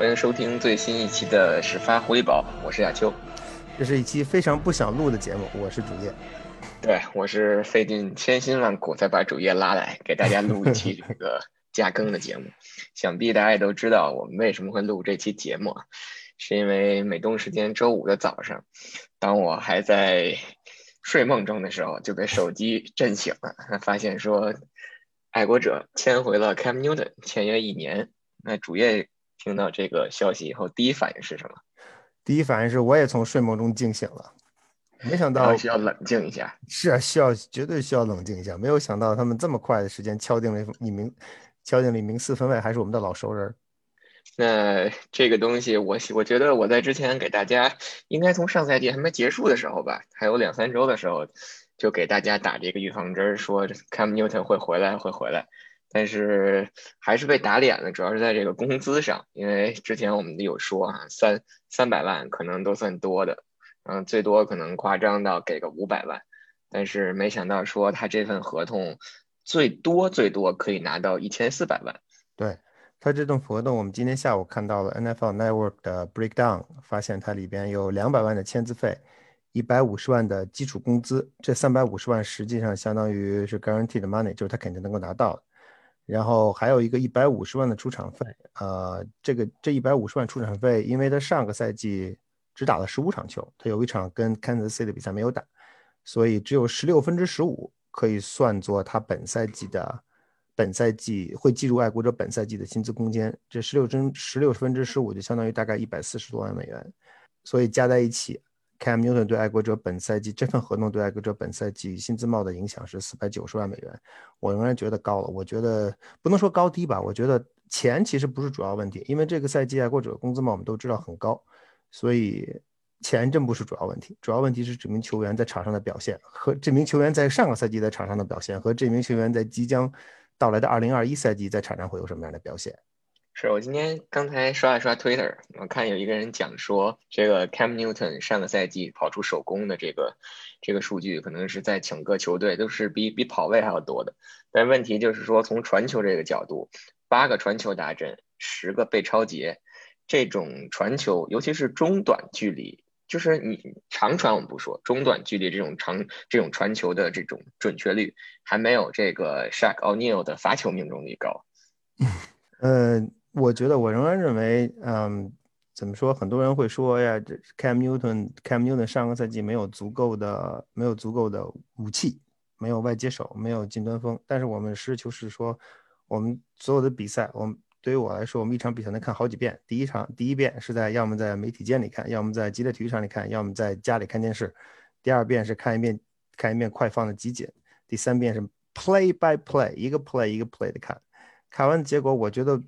欢迎收听最新一期的始发狐狸堡，我是亚秋。这是一期非常不想录的节目，我是主页。对，我是费尽千辛万苦才把主页拉来，给大家录一期这个加更的节目。想必大家也都知道，我们为什么会录这期节目，是因为美东时间周五的早上，当我还在睡梦中的时候，就被手机震醒了，发现说爱国者签回了 Cam Newton，签约一年。那主页听到这个消息以后，第一反应是什么？第一反应是我也从睡梦中惊醒了，没想到需要冷静一下。是啊，需要绝对需要冷静一下。没有想到他们这么快的时间敲定了一名，敲定了一名四分卫，还是我们的老熟人。那这个东西，我我觉得我在之前给大家，应该从上赛季还没结束的时候吧，还有两三周的时候，就给大家打这个预防针，说 Cam Newton 会回来，会回来。但是还是被打脸了，主要是在这个工资上，因为之前我们有说啊，三三百万可能都算多的，嗯，最多可能夸张到给个五百万，但是没想到说他这份合同最多最多可以拿到一千四百万。对他这份合同，我们今天下午看到了 NFL Network 的 breakdown，发现它里边有两百万的签字费，一百五十万的基础工资，这三百五十万实际上相当于是 guaranteed money，就是他肯定能够拿到。然后还有一个一百五十万的出场费，呃，这个这一百五十万出场费，因为他上个赛季只打了十五场球，他有一场跟 Kansas City 的比赛没有打，所以只有十六分之十五可以算作他本赛季的本赛季会计入爱国者本赛季的薪资空间。这十六分十六分之十五就相当于大概一百四十多万美元，所以加在一起。Cam Newton 对爱国者本赛季这份合同对爱国者本赛季薪资帽的影响是四百九十万美元，我仍然觉得高了。我觉得不能说高低吧，我觉得钱其实不是主要问题，因为这个赛季爱国者工资帽我们都知道很高，所以钱真不是主要问题。主要问题是这名球员在场上的表现和这名球员在上个赛季在场上的表现和这名球员在即将到来的二零二一赛季在场上会有什么样的表现。是我今天刚才刷了刷 Twitter，我看有一个人讲说，这个 Cam Newton 上个赛季跑出手攻的这个这个数据，可能是在整个球队都是比比跑位还要多的。但问题就是说，从传球这个角度，八个传球达阵，十个被超截，这种传球，尤其是中短距离，就是你长传我们不说，中短距离这种长这种传球的这种准确率，还没有这个 Shaq O'Neal 的罚球命中率高。嗯。我觉得我仍然认为，嗯，怎么说？很多人会说呀，这 Cam Newton，Cam Newton 上个赛季没有足够的，没有足够的武器，没有外接手，没有近端锋。但是我们实事求是说，我们所有的比赛，我们对于我来说，我们一场比赛能看好几遍。第一场，第一遍是在要么在媒体间里看，要么在激烈体育场里看，要么在家里看电视。第二遍是看一遍，看一遍快放的集锦。第三遍是 play by play，一个 play 一个 play 的看。看完结果，我觉得。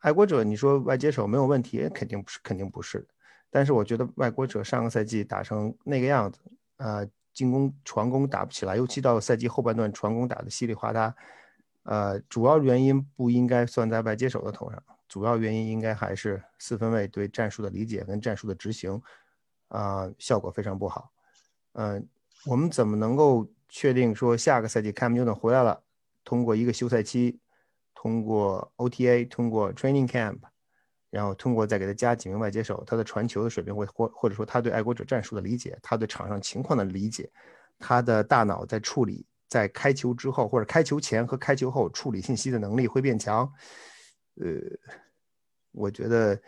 爱国者，你说外接手没有问题，肯定不是，肯定不是。但是我觉得外国者上个赛季打成那个样子，呃，进攻传攻打不起来，尤其到赛季后半段传攻打的稀里哗啦，呃，主要原因不应该算在外接手的头上，主要原因应该还是四分卫对战术的理解跟战术的执行，啊，效果非常不好。嗯，我们怎么能够确定说下个赛季 Cam Newton 回来了，通过一个休赛期？通过 OTA，通过 Training Camp，然后通过再给他加几名外接手，他的传球的水平会或或者说他对爱国者战术的理解，他对场上情况的理解，他的大脑在处理在开球之后或者开球前和开球后处理信息的能力会变强。呃，我觉得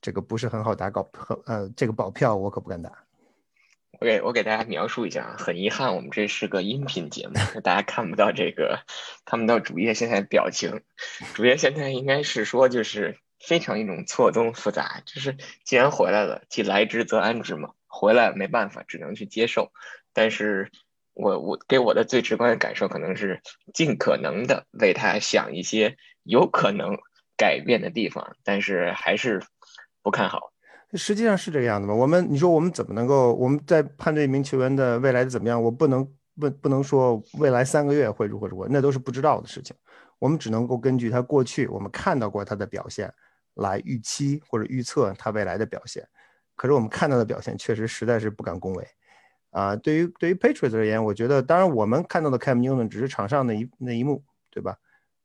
这个不是很好打，搞呃这个保票我可不敢打。我给我给大家描述一下啊，很遗憾，我们这是个音频节目，大家看不到这个，看不到主页现在表情。主页现在应该是说，就是非常一种错综复杂，就是既然回来了，既来之则安之嘛，回来没办法，只能去接受。但是我我给我的最直观的感受，可能是尽可能的为他想一些有可能改变的地方，但是还是不看好。实际上是这个样子吗？我们你说我们怎么能够我们在判断一名球员的未来的怎么样？我不能不不能说未来三个月会如何如何，那都是不知道的事情。我们只能够根据他过去我们看到过他的表现来预期或者预测他未来的表现。可是我们看到的表现确实实在是不敢恭维啊。对于对于 Patriots 而言，我觉得当然我们看到的 Cam Newton 只是场上那一那一幕，对吧？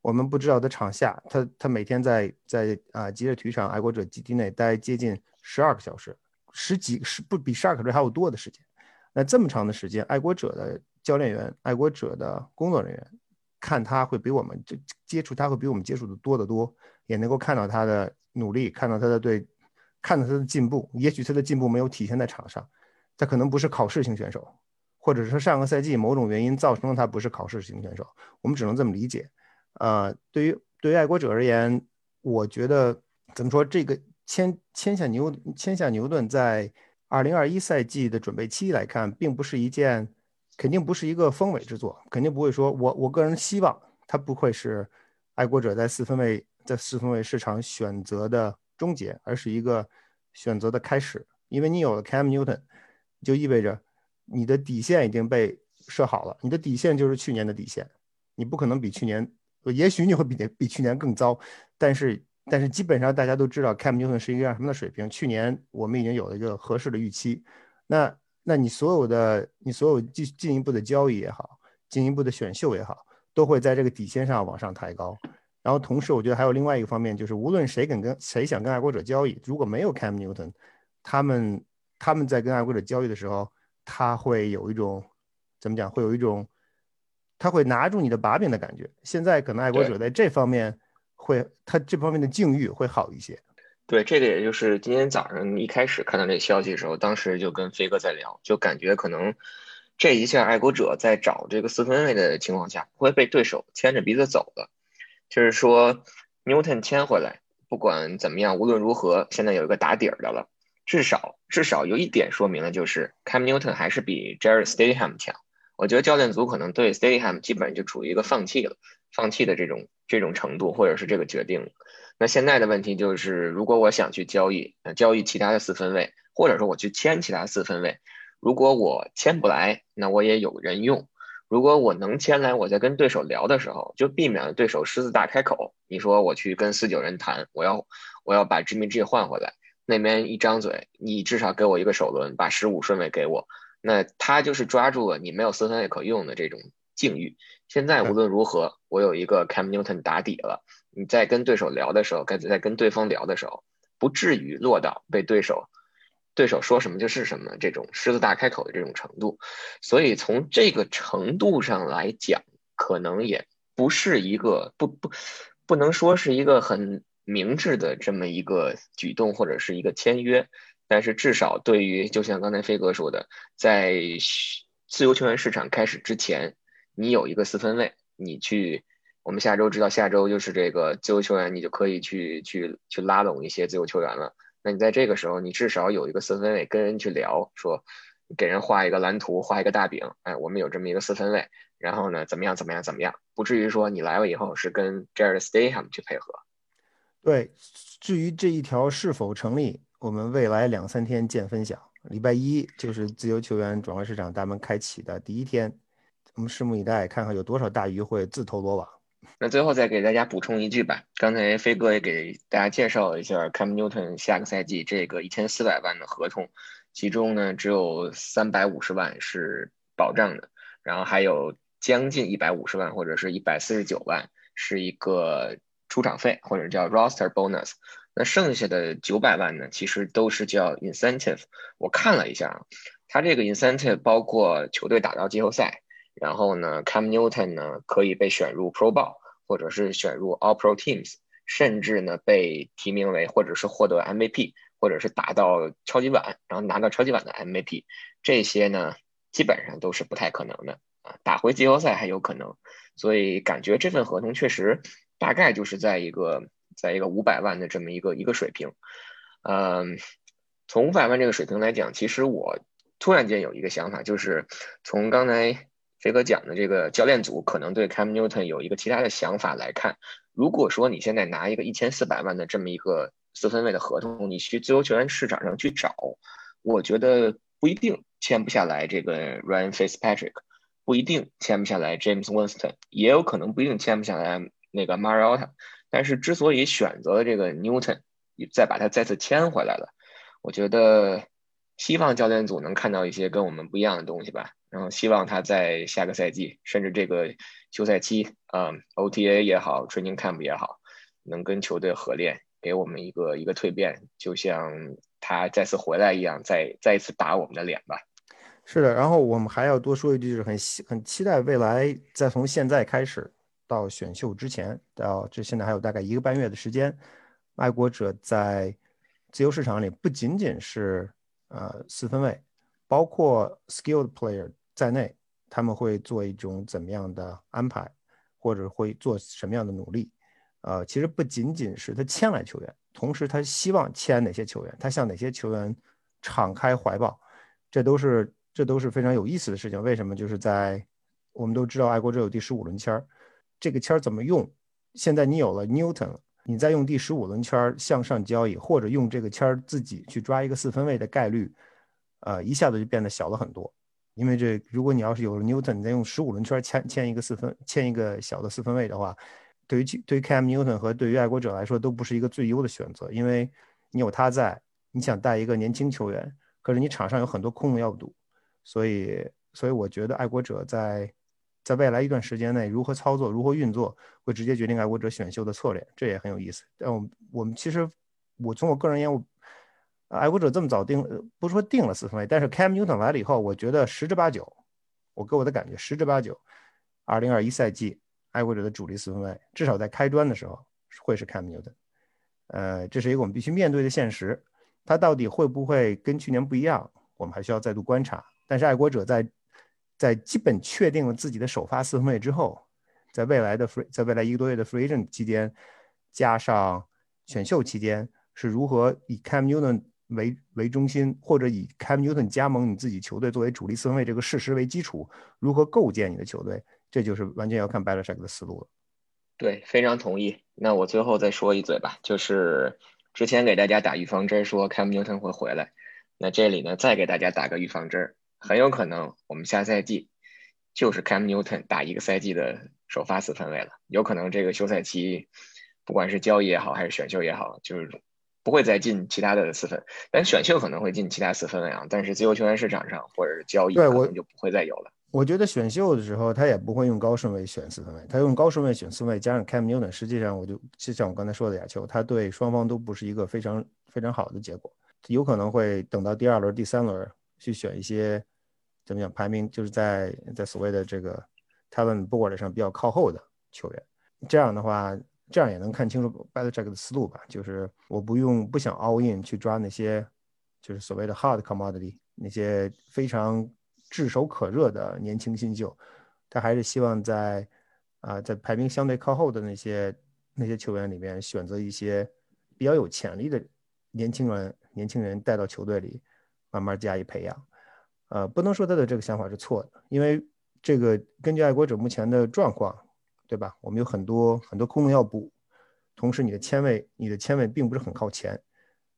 我们不知道他场下，他他每天在在啊吉列体育场爱国者基地内待接近十二个小时，十几十不比十二个小时还要多的时间。那这么长的时间，爱国者的教练员、爱国者的工作人员看他会比我们就接触他会比我们接触的多得多，也能够看到他的努力，看到他的对，看到他的进步。也许他的进步没有体现在场上，他可能不是考试型选手。或者是上个赛季某种原因造成了他不是考试型选手，我们只能这么理解。呃，对于对于爱国者而言，我觉得怎么说，这个签签下牛签下牛顿在二零二一赛季的准备期来看，并不是一件肯定不是一个丰伟之作，肯定不会说我我个人希望他不会是爱国者在四分卫在四分卫市场选择的终结，而是一个选择的开始。因为你有了 Cam Newton，就意味着。你的底线已经被设好了，你的底线就是去年的底线，你不可能比去年，也许你会比比去年更糟，但是但是基本上大家都知道 Cam Newton 是一个什么的水平，去年我们已经有了一个合适的预期，那那你所有的你所有进进一步的交易也好，进一步的选秀也好，都会在这个底线上往上抬高，然后同时我觉得还有另外一个方面，就是无论谁跟跟谁想跟爱国者交易，如果没有 Cam Newton，他们他们在跟爱国者交易的时候。他会有一种怎么讲？会有一种他会拿住你的把柄的感觉。现在可能爱国者在这方面会，他这方面的境遇会好一些。对，这个也就是今天早上一开始看到这消息的时候，当时就跟飞哥在聊，就感觉可能这一下爱国者在找这个四分卫的情况下，不会被对手牵着鼻子走的。就是说，Newton 签回来，不管怎么样，无论如何，现在有一个打底儿的了。至少至少有一点说明了，就是 Cam Newton 还是比 Jared Stidham 强。我觉得教练组可能对 Stidham 基本就处于一个放弃了、放弃的这种这种程度，或者是这个决定。那现在的问题就是，如果我想去交易，交易其他的四分位，或者说我去签其他四分位，如果我签不来，那我也有人用。如果我能签来，我在跟对手聊的时候，就避免了对手狮子大开口。你说我去跟四九人谈，我要我要把 Jimmy G 换回来。那边一张嘴，你至少给我一个首轮，把十五顺位给我，那他就是抓住了你没有四分位可用的这种境遇。现在无论如何，我有一个 Cam Newton 打底了，你在跟对手聊的时候，该在跟对方聊的时候，不至于落到被对手对手说什么就是什么这种狮子大开口的这种程度。所以从这个程度上来讲，可能也不是一个不不不能说是一个很。明智的这么一个举动或者是一个签约，但是至少对于就像刚才飞哥说的，在自由球员市场开始之前，你有一个四分卫，你去，我们下周知道下周就是这个自由球员，你就可以去去去拉拢一些自由球员了。那你在这个时候，你至少有一个四分卫跟人去聊，说给人画一个蓝图，画一个大饼，哎，我们有这么一个四分卫，然后呢，怎么样怎么样怎么样，不至于说你来了以后是跟 Jared Stayham 去配合。对，至于这一条是否成立，我们未来两三天见分晓。礼拜一就是自由球员转会市场大门开启的第一天，我们拭目以待，看看有多少大鱼会自投罗网。那最后再给大家补充一句吧，刚才飞哥也给大家介绍了一下 Cam Newton 下个赛季这个一千四百万的合同，其中呢只有三百五十万是保障的，然后还有将近一百五十万或者是一百四十九万是一个。出场费或者叫 roster bonus，那剩下的九百万呢，其实都是叫 incentive。我看了一下啊，它这个 incentive 包括球队打到季后赛，然后呢，Cam Newton 呢可以被选入 Pro Bowl，或者是选入 All Pro Teams，甚至呢被提名为或者是获得 MVP，或者是打到超级碗，然后拿到超级碗的 MVP，这些呢基本上都是不太可能的啊，打回季后赛还有可能，所以感觉这份合同确实。大概就是在一个在一个五百万的这么一个一个水平，嗯，从五百万这个水平来讲，其实我突然间有一个想法，就是从刚才飞哥讲的这个教练组可能对 Cam Newton 有一个其他的想法来看，如果说你现在拿一个一千四百万的这么一个四分卫的合同，你去自由球员市场上去找，我觉得不一定签不下来这个 Ryan Fitzpatrick，不一定签不下来 James Winston，也有可能不一定签不下来。那个 Mariota，但是之所以选择了这个 Newton，再把他再次签回来了，我觉得希望教练组能看到一些跟我们不一样的东西吧。然后希望他在下个赛季，甚至这个休赛期，嗯，OTA 也好，Training Camp 也好，能跟球队合练，给我们一个一个蜕变，就像他再次回来一样，再再一次打我们的脸吧。是的，然后我们还要多说一句，就是很很期待未来，再从现在开始到选秀之前，到这现在还有大概一个半月的时间，爱国者在自由市场里不仅仅是呃四分卫，包括 skilled player。在内，他们会做一种怎么样的安排，或者会做什么样的努力？呃，其实不仅仅是他签来球员，同时他希望签哪些球员，他向哪些球员敞开怀抱，这都是这都是非常有意思的事情。为什么？就是在我们都知道爱国者有第十五轮签儿，这个签儿怎么用？现在你有了 Newton，你再用第十五轮圈向上交易，或者用这个圈自己去抓一个四分位的概率，呃，一下子就变得小了很多。因为这，如果你要是有了 Newton，你再用十五轮圈签签一个四分，签一个小的四分位的话，对于对于 Cam Newton 和对于爱国者来说都不是一个最优的选择。因为你有他在，你想带一个年轻球员，可是你场上有很多空要堵，所以所以我觉得爱国者在在未来一段时间内如何操作、如何运作，会直接决定爱国者选秀的策略，这也很有意思。但我们我们其实我从我个人而言，我。爱国者这么早定，不说定了四分卫，但是 Cam Newton 来了以后，我觉得十之八九，我给我的感觉十之八九，二零二一赛季爱国者的主力四分卫，至少在开端的时候会是 Cam Newton。呃，这是一个我们必须面对的现实。他到底会不会跟去年不一样，我们还需要再度观察。但是爱国者在在基本确定了自己的首发四分卫之后，在未来的 free 在未来一个多月的 free agent 期间，加上选秀期间，是如何以 Cam Newton 为为中心，或者以 Cam Newton 加盟你自己球队作为主力四分卫这个事实为基础，如何构建你的球队，这就是完全要看 Belichick 的思路了。对，非常同意。那我最后再说一嘴吧，就是之前给大家打预防针说 Cam Newton 会回来，那这里呢再给大家打个预防针，很有可能我们下赛季就是 Cam Newton 打一个赛季的首发四分卫了，有可能这个休赛期，不管是交易也好，还是选秀也好，就是。不会再进其他的四分，但选秀可能会进其他四分位啊。但是自由球员市场上或者是交易，可能就不会再有了。我觉得选秀的时候他也不会用高顺位选四分位，他用高顺位选四分位，加上 Cam Newton，实际上我就就像我刚才说的亚秋，他对双方都不是一个非常非常好的结果，有可能会等到第二轮、第三轮去选一些怎么讲排名就是在在所谓的这个 talent board 上比较靠后的球员，这样的话。这样也能看清楚 Belichick 的思路吧，就是我不用不想 all in 去抓那些，就是所谓的 hard commodity 那些非常炙手可热的年轻新秀，他还是希望在啊在排名相对靠后的那些那些球员里面选择一些比较有潜力的年轻人，年轻人带到球队里慢慢加以培养。呃，不能说他的这个想法是错的，因为这个根据爱国者目前的状况。对吧？我们有很多很多空能要补，同时你的签位，你的签位并不是很靠前，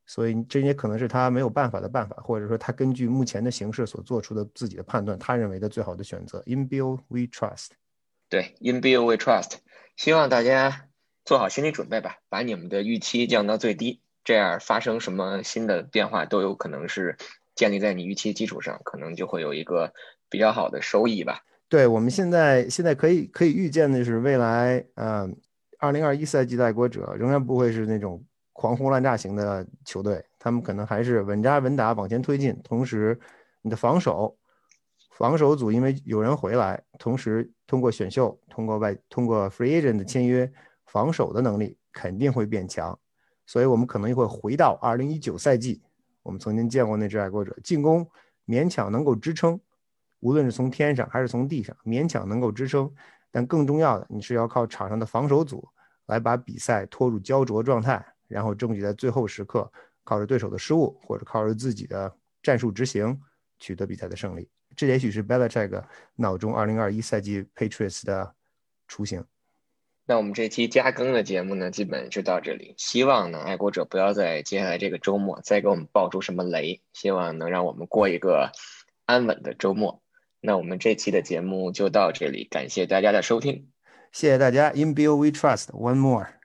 所以这也可能是他没有办法的办法，或者说他根据目前的形势所做出的自己的判断，他认为的最好的选择。In Bill we trust。对，In Bill we trust。希望大家做好心理准备吧，把你们的预期降到最低，这样发生什么新的变化都有可能是建立在你预期基础上，可能就会有一个比较好的收益吧。对我们现在现在可以可以预见的是，未来嗯，二零二一赛季的爱国者仍然不会是那种狂轰滥炸型的球队，他们可能还是稳扎稳打往前推进。同时，你的防守防守组因为有人回来，同时通过选秀、通过外、通过 free agent 的签约，防守的能力肯定会变强。所以，我们可能又会回到二零一九赛季，我们曾经见过那只爱国者，进攻勉强能够支撑。无论是从天上还是从地上，勉强能够支撑，但更重要的，你是要靠场上的防守组来把比赛拖入焦灼状态，然后争取在最后时刻靠着对手的失误或者靠着自己的战术执行取得比赛的胜利。这也许是 Belichick 脑中2021赛季 Patriots 的雏形。那我们这期加更的节目呢，基本就到这里。希望呢，爱国者不要在接下来这个周末再给我们爆出什么雷，希望能让我们过一个安稳的周末。那我们这期的节目就到这里，感谢大家的收听，谢谢大家。In Bill we trust. One more.